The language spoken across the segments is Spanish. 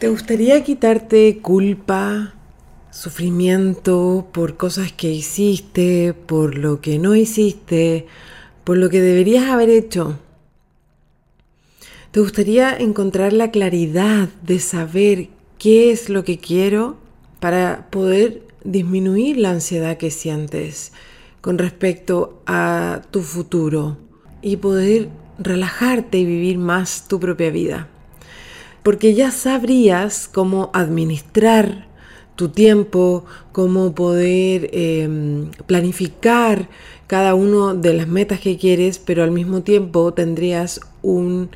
¿Te gustaría quitarte culpa, sufrimiento por cosas que hiciste, por lo que no hiciste, por lo que deberías haber hecho? ¿Te gustaría encontrar la claridad de saber qué es lo que quiero para poder disminuir la ansiedad que sientes con respecto a tu futuro y poder relajarte y vivir más tu propia vida? Porque ya sabrías cómo administrar tu tiempo, cómo poder em, planificar cada una de las metas que quieres, pero al mismo tiempo tendrías un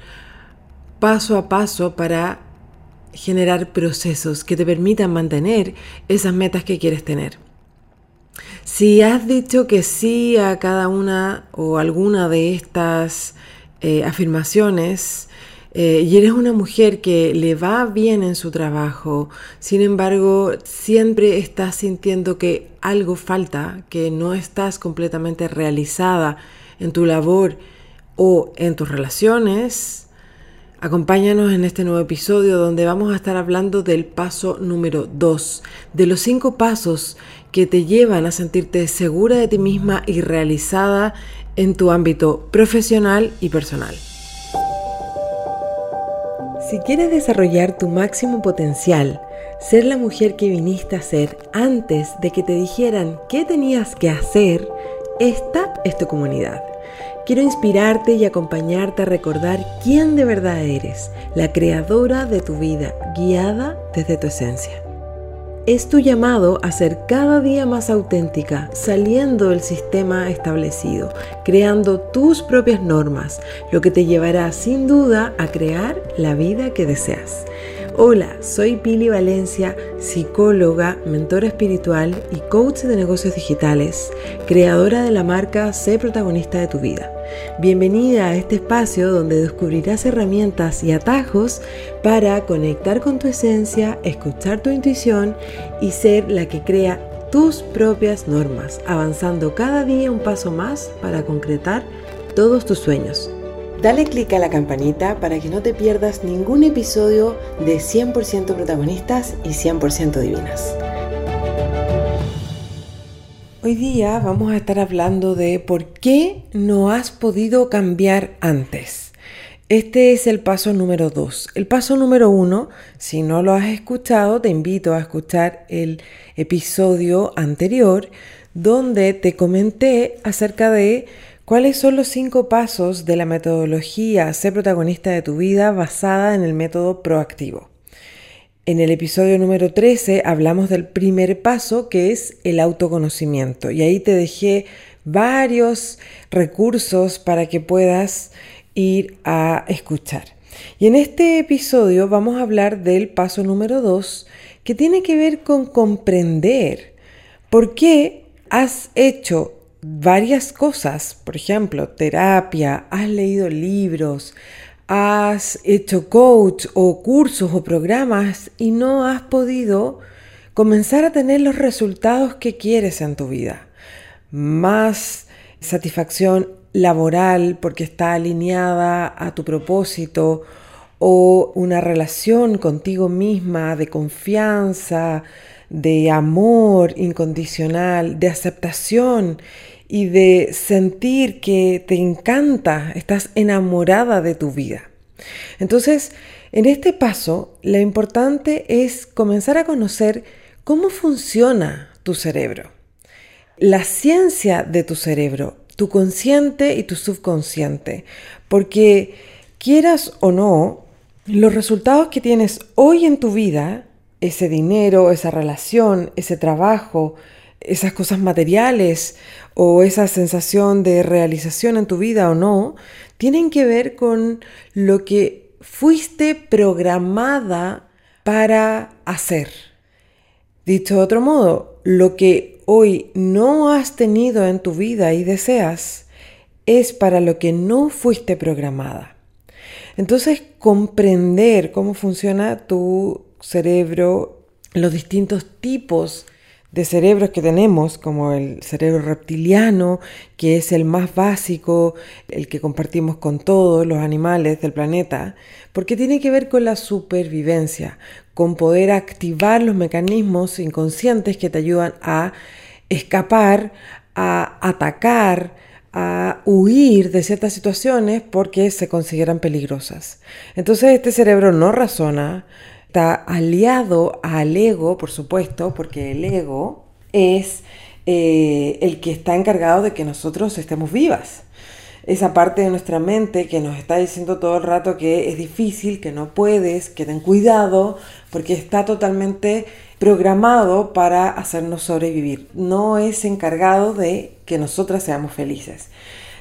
paso a paso para generar procesos que te permitan mantener esas metas que quieres tener. Si has dicho que sí a cada una o alguna de estas eh, afirmaciones, eh, y eres una mujer que le va bien en su trabajo, sin embargo, siempre estás sintiendo que algo falta, que no estás completamente realizada en tu labor o en tus relaciones, acompáñanos en este nuevo episodio donde vamos a estar hablando del paso número 2, de los cinco pasos que te llevan a sentirte segura de ti misma y realizada en tu ámbito profesional y personal. Si quieres desarrollar tu máximo potencial, ser la mujer que viniste a ser antes de que te dijeran qué tenías que hacer, esta es tu comunidad. Quiero inspirarte y acompañarte a recordar quién de verdad eres, la creadora de tu vida, guiada desde tu esencia. Es tu llamado a ser cada día más auténtica, saliendo del sistema establecido, creando tus propias normas, lo que te llevará sin duda a crear la vida que deseas. Hola, soy Pili Valencia, psicóloga, mentora espiritual y coach de negocios digitales, creadora de la marca Sé protagonista de tu vida. Bienvenida a este espacio donde descubrirás herramientas y atajos para conectar con tu esencia, escuchar tu intuición y ser la que crea tus propias normas, avanzando cada día un paso más para concretar todos tus sueños. Dale clic a la campanita para que no te pierdas ningún episodio de 100% protagonistas y 100% divinas. Hoy día vamos a estar hablando de por qué no has podido cambiar antes. Este es el paso número 2. El paso número 1, si no lo has escuchado, te invito a escuchar el episodio anterior donde te comenté acerca de cuáles son los cinco pasos de la metodología Ser protagonista de tu vida basada en el método proactivo. En el episodio número 13 hablamos del primer paso que es el autoconocimiento y ahí te dejé varios recursos para que puedas ir a escuchar. Y en este episodio vamos a hablar del paso número 2 que tiene que ver con comprender por qué has hecho varias cosas, por ejemplo, terapia, has leído libros, has hecho coach o cursos o programas y no has podido comenzar a tener los resultados que quieres en tu vida. Más satisfacción laboral porque está alineada a tu propósito o una relación contigo misma de confianza, de amor incondicional, de aceptación y de sentir que te encanta, estás enamorada de tu vida. Entonces, en este paso, lo importante es comenzar a conocer cómo funciona tu cerebro, la ciencia de tu cerebro, tu consciente y tu subconsciente, porque quieras o no, los resultados que tienes hoy en tu vida, ese dinero, esa relación, ese trabajo, esas cosas materiales o esa sensación de realización en tu vida o no, tienen que ver con lo que fuiste programada para hacer. Dicho de otro modo, lo que hoy no has tenido en tu vida y deseas es para lo que no fuiste programada. Entonces, comprender cómo funciona tu cerebro, los distintos tipos de cerebros que tenemos, como el cerebro reptiliano, que es el más básico, el que compartimos con todos los animales del planeta, porque tiene que ver con la supervivencia, con poder activar los mecanismos inconscientes que te ayudan a escapar, a atacar, a huir de ciertas situaciones porque se consideran peligrosas. Entonces este cerebro no razona, está aliado al ego, por supuesto, porque el ego es eh, el que está encargado de que nosotros estemos vivas. Esa parte de nuestra mente que nos está diciendo todo el rato que es difícil, que no puedes, que ten cuidado, porque está totalmente programado para hacernos sobrevivir. No es encargado de que nosotras seamos felices.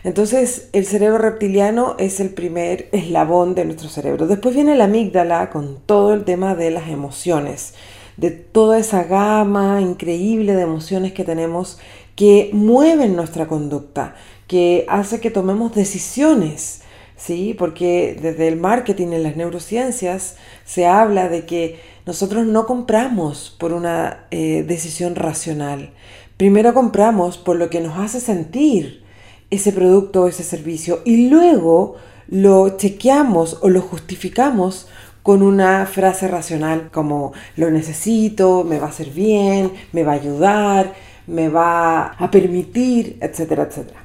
Entonces, el cerebro reptiliano es el primer eslabón de nuestro cerebro. Después viene la amígdala con todo el tema de las emociones, de toda esa gama increíble de emociones que tenemos que mueven nuestra conducta, que hace que tomemos decisiones, ¿sí? Porque desde el marketing en las neurociencias se habla de que nosotros no compramos por una eh, decisión racional. Primero compramos por lo que nos hace sentir ese producto o ese servicio y luego lo chequeamos o lo justificamos con una frase racional como lo necesito, me va a hacer bien, me va a ayudar, me va a permitir, etcétera, etcétera.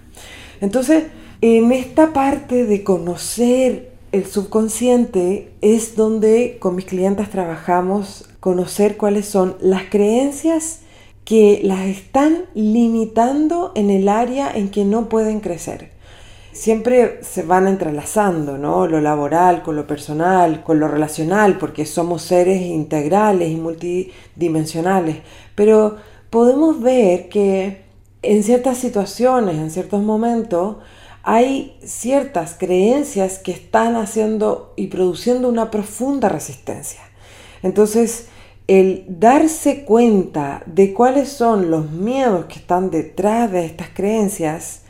Entonces, en esta parte de conocer el subconsciente es donde con mis clientes trabajamos conocer cuáles son las creencias que las están limitando en el área en que no pueden crecer. Siempre se van entrelazando, ¿no? Lo laboral con lo personal, con lo relacional, porque somos seres integrales y multidimensionales. Pero podemos ver que en ciertas situaciones, en ciertos momentos, hay ciertas creencias que están haciendo y produciendo una profunda resistencia. Entonces, el darse cuenta de cuáles son los miedos que están detrás de estas creencias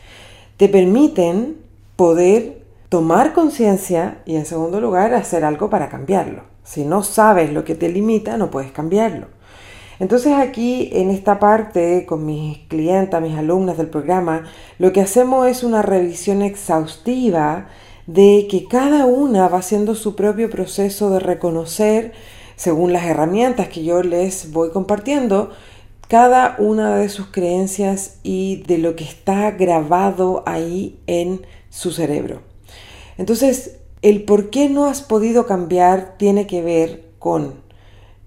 te permiten poder tomar conciencia y en segundo lugar hacer algo para cambiarlo. Si no sabes lo que te limita, no puedes cambiarlo. Entonces aquí en esta parte con mis clientes, mis alumnas del programa, lo que hacemos es una revisión exhaustiva de que cada una va haciendo su propio proceso de reconocer, según las herramientas que yo les voy compartiendo, cada una de sus creencias y de lo que está grabado ahí en su cerebro. Entonces, el por qué no has podido cambiar tiene que ver con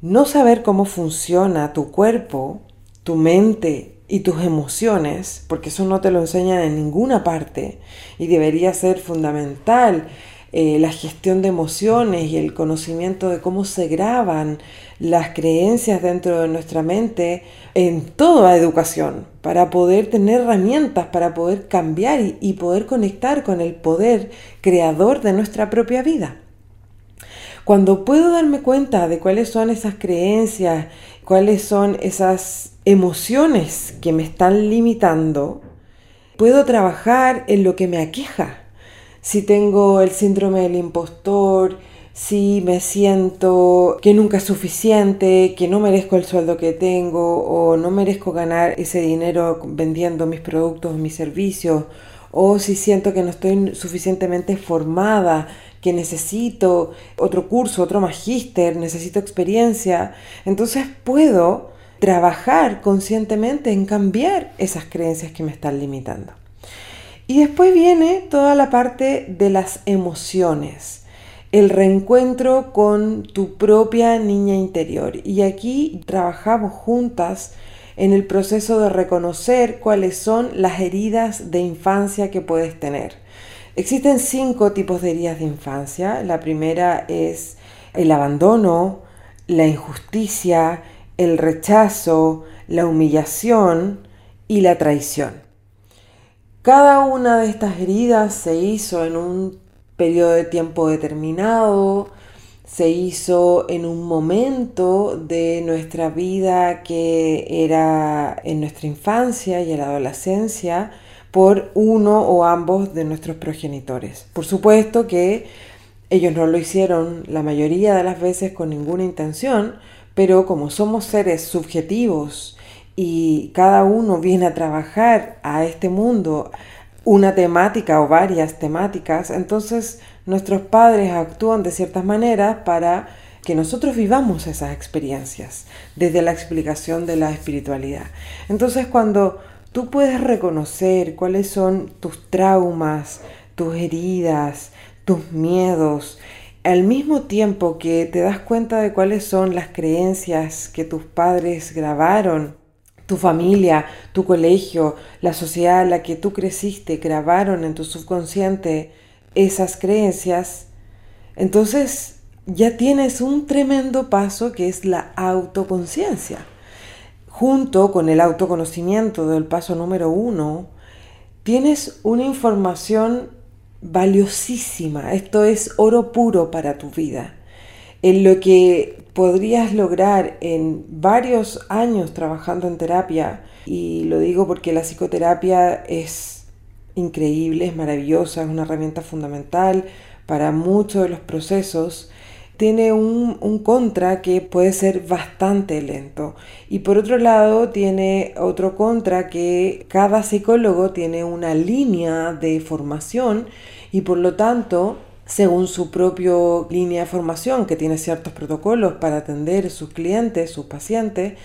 no saber cómo funciona tu cuerpo, tu mente y tus emociones, porque eso no te lo enseñan en ninguna parte y debería ser fundamental eh, la gestión de emociones y el conocimiento de cómo se graban las creencias dentro de nuestra mente en toda educación, para poder tener herramientas, para poder cambiar y poder conectar con el poder creador de nuestra propia vida. Cuando puedo darme cuenta de cuáles son esas creencias, cuáles son esas emociones que me están limitando, puedo trabajar en lo que me aqueja. Si tengo el síndrome del impostor, si me siento que nunca es suficiente, que no merezco el sueldo que tengo o no merezco ganar ese dinero vendiendo mis productos o mis servicios, o si siento que no estoy suficientemente formada, que necesito otro curso, otro magíster, necesito experiencia, entonces puedo trabajar conscientemente en cambiar esas creencias que me están limitando. Y después viene toda la parte de las emociones, el reencuentro con tu propia niña interior. Y aquí trabajamos juntas en el proceso de reconocer cuáles son las heridas de infancia que puedes tener. Existen cinco tipos de heridas de infancia. La primera es el abandono, la injusticia, el rechazo, la humillación y la traición. Cada una de estas heridas se hizo en un periodo de tiempo determinado, se hizo en un momento de nuestra vida que era en nuestra infancia y en la adolescencia, por uno o ambos de nuestros progenitores. Por supuesto que ellos no lo hicieron la mayoría de las veces con ninguna intención, pero como somos seres subjetivos y cada uno viene a trabajar a este mundo una temática o varias temáticas, entonces nuestros padres actúan de ciertas maneras para que nosotros vivamos esas experiencias desde la explicación de la espiritualidad. Entonces cuando tú puedes reconocer cuáles son tus traumas, tus heridas, tus miedos, al mismo tiempo que te das cuenta de cuáles son las creencias que tus padres grabaron, tu familia, tu colegio, la sociedad en la que tú creciste, grabaron en tu subconsciente esas creencias, entonces ya tienes un tremendo paso que es la autoconciencia. Junto con el autoconocimiento del paso número uno, tienes una información valiosísima. Esto es oro puro para tu vida. En lo que podrías lograr en varios años trabajando en terapia, y lo digo porque la psicoterapia es increíble, es maravillosa, es una herramienta fundamental para muchos de los procesos, tiene un, un, contra que puede ser bastante lento. Y por otro lado, tiene otro contra que cada psicólogo tiene una línea de formación y por lo tanto, según su propia línea de formación, que tiene ciertos protocolos para atender sus clientes, sus pacientes,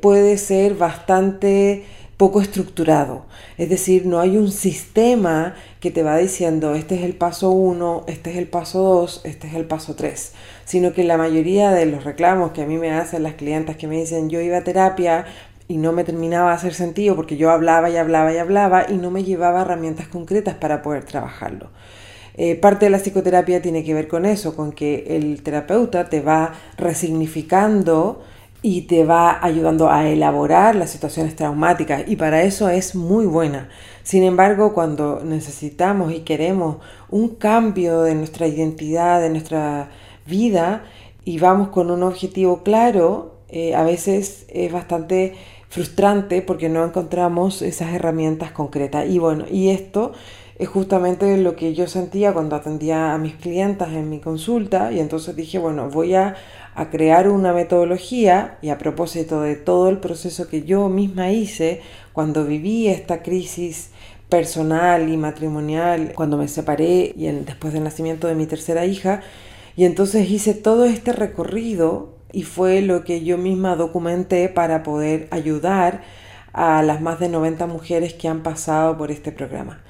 puede ser bastante poco estructurado. Es decir, no hay un sistema que te va diciendo este es el paso 1, este es el paso 2, este es el paso 3, sino que la mayoría de los reclamos que a mí me hacen las clientas que me dicen yo iba a terapia y no me terminaba de hacer sentido porque yo hablaba y hablaba y hablaba y no me llevaba herramientas concretas para poder trabajarlo. Eh, parte de la psicoterapia tiene que ver con eso, con que el terapeuta te va resignificando y te va ayudando a elaborar las situaciones traumáticas y para eso es muy buena. Sin embargo, cuando necesitamos y queremos un cambio de nuestra identidad, de nuestra vida y vamos con un objetivo claro, eh, a veces es bastante frustrante porque no encontramos esas herramientas concretas. Y bueno, y esto es justamente lo que yo sentía cuando atendía a mis clientas en mi consulta y entonces dije, bueno, voy a, a crear una metodología y a propósito de todo el proceso que yo misma hice cuando viví esta crisis personal y matrimonial, cuando me separé y después del nacimiento de mi tercera hija, y entonces hice todo este recorrido y fue lo que yo misma documenté para poder ayudar a las más de 90 mujeres que han pasado por este programa.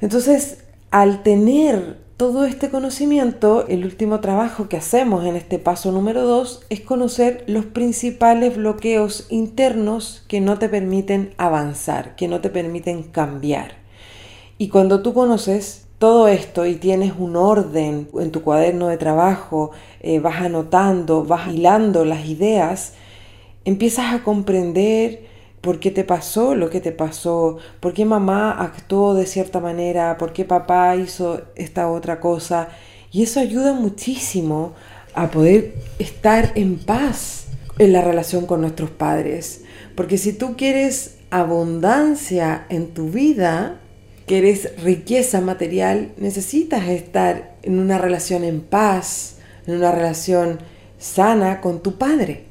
Entonces, al tener todo este conocimiento, el último trabajo que hacemos en este paso número 2 es conocer los principales bloqueos internos que no te permiten avanzar, que no te permiten cambiar. Y cuando tú conoces todo esto y tienes un orden en tu cuaderno de trabajo, eh, vas anotando, vas hilando las ideas, empiezas a comprender por qué te pasó lo que te pasó, por qué mamá actuó de cierta manera, por qué papá hizo esta otra cosa. Y eso ayuda muchísimo a poder estar en paz en la relación con nuestros padres. Porque si tú quieres abundancia en tu vida, quieres riqueza material, necesitas estar en una relación en paz, en una relación sana con tu padre.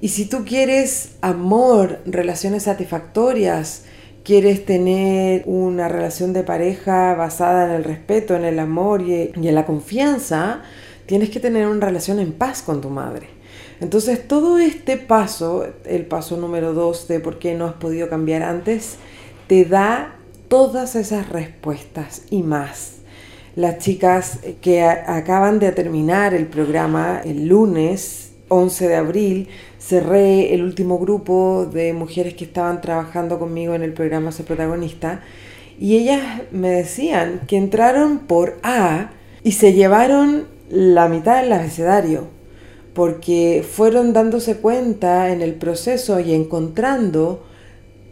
Y si tú quieres amor, relaciones satisfactorias, quieres tener una relación de pareja basada en el respeto, en el amor y, en la confianza, tienes que tener una relación en paz con tu madre. Entonces todo este paso, el paso número dos de por qué no has podido cambiar antes, te da todas esas respuestas y más. Las chicas que acaban de terminar el programa el lunes 11 de abril cerré el último grupo de mujeres que estaban trabajando conmigo en el programa Ser Protagonista y ellas me decían que entraron por A y se llevaron la mitad del abecedario porque fueron dándose cuenta en el proceso y encontrando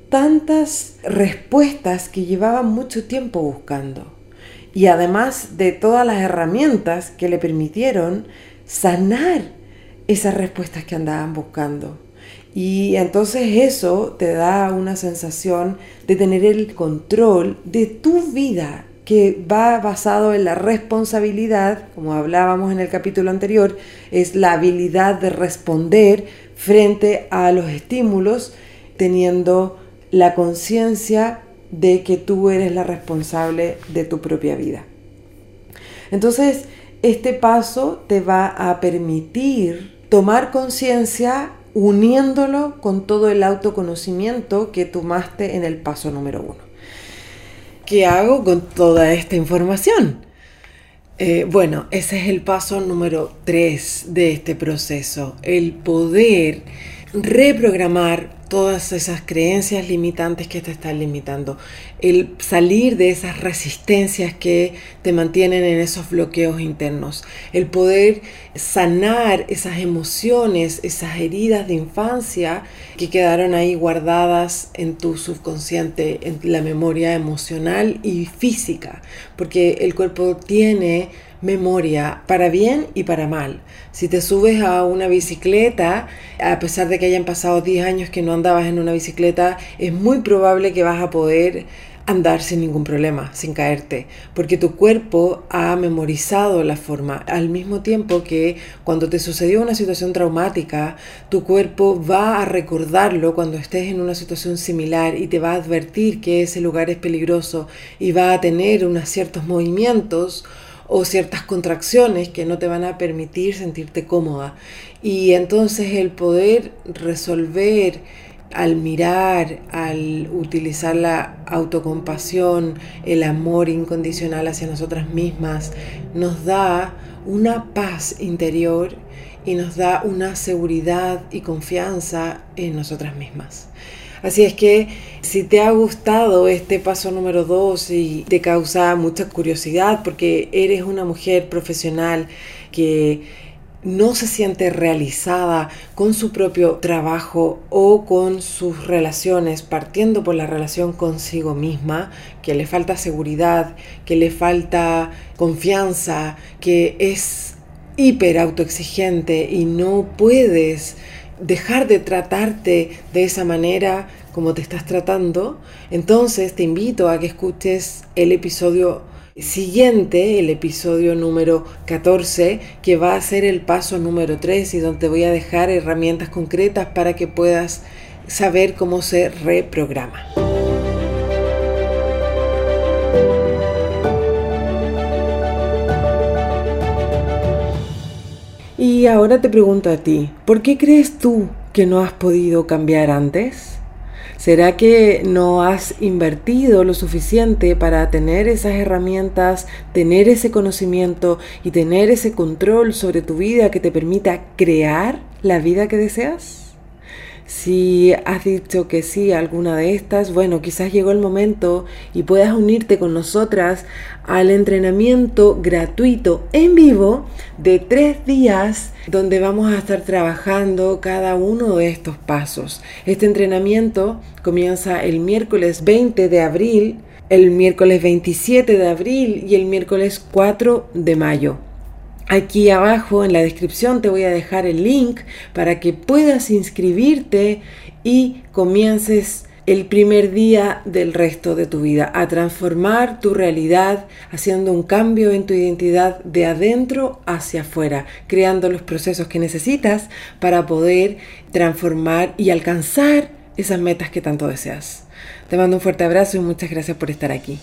tantas respuestas que llevaban mucho tiempo buscando. Y además de todas las herramientas que le permitieron sanar esas respuestas que andaban buscando. Y entonces eso te da una sensación de tener el control de tu vida, que va basado en la responsabilidad, como hablábamos en el capítulo anterior, es la habilidad de responder frente a los estímulos teniendo la conciencia de que tú eres la responsable de tu propia vida. Entonces, este paso te va a permitir tomar conciencia uniéndolo con todo el autoconocimiento que tomaste en el paso número uno. ¿Qué hago con toda esta información? Eh, bueno, ese es el paso número tres de este proceso, el poder reprogramar todas esas creencias limitantes que te están limitando, el salir de esas resistencias que te mantienen en esos bloqueos internos, el poder sanar esas emociones, esas heridas de infancia que quedaron ahí guardadas en tu subconsciente, en la memoria emocional y física, porque el cuerpo tiene memoria para bien y para mal. Si te subes a una bicicleta, a pesar de que hayan pasado 10 años que no andabas en una bicicleta, es muy probable que vas a poder andar sin ningún problema, sin caerte, porque tu cuerpo ha memorizado la forma, al mismo tiempo que cuando te sucedió una situación traumática, tu cuerpo va a recordarlo cuando estés en una situación similar y te va a advertir que ese lugar es peligroso y va a tener unos ciertos movimientos o ciertas contracciones que no te van a permitir sentirte cómoda. Y entonces el poder resolver al mirar, al utilizar la autocompasión, el amor incondicional hacia nosotras mismas, nos da una paz interior y nos da una seguridad y confianza en nosotras mismas. Así es que si te ha gustado este paso número 2 y te causa mucha curiosidad porque eres una mujer profesional que no se siente realizada con su propio trabajo o con sus relaciones, partiendo por la relación consigo misma, que le falta seguridad, que le falta confianza, que es hiper autoexigente y no puedes dejar de tratarte de esa manera como te estás tratando, entonces te invito a que escuches el episodio siguiente, el episodio número 14, que va a ser el paso número 3 y donde te voy a dejar herramientas concretas para que puedas saber cómo se reprograma. Y ahora te pregunto a ti, ¿por qué crees tú que no has podido cambiar antes? ¿Será que no has invertido lo suficiente para tener esas herramientas, tener ese conocimiento y tener ese control sobre tu vida que te permita crear la vida que deseas? Si has dicho que sí a alguna de estas, bueno, quizás llegó el momento y puedas unirte con nosotras al entrenamiento gratuito en vivo de tres días donde vamos a estar trabajando cada uno de estos pasos. Este entrenamiento comienza el miércoles 20 de abril, el miércoles 27 de abril y el miércoles 4 de mayo. Aquí abajo en la descripción te voy a dejar el link para que puedas inscribirte y comiences el primer día del resto de tu vida, a transformar tu realidad haciendo un cambio en tu identidad de adentro hacia afuera, creando los procesos que necesitas para poder transformar y alcanzar esas metas que tanto deseas. Te mando un fuerte abrazo y muchas gracias por estar aquí.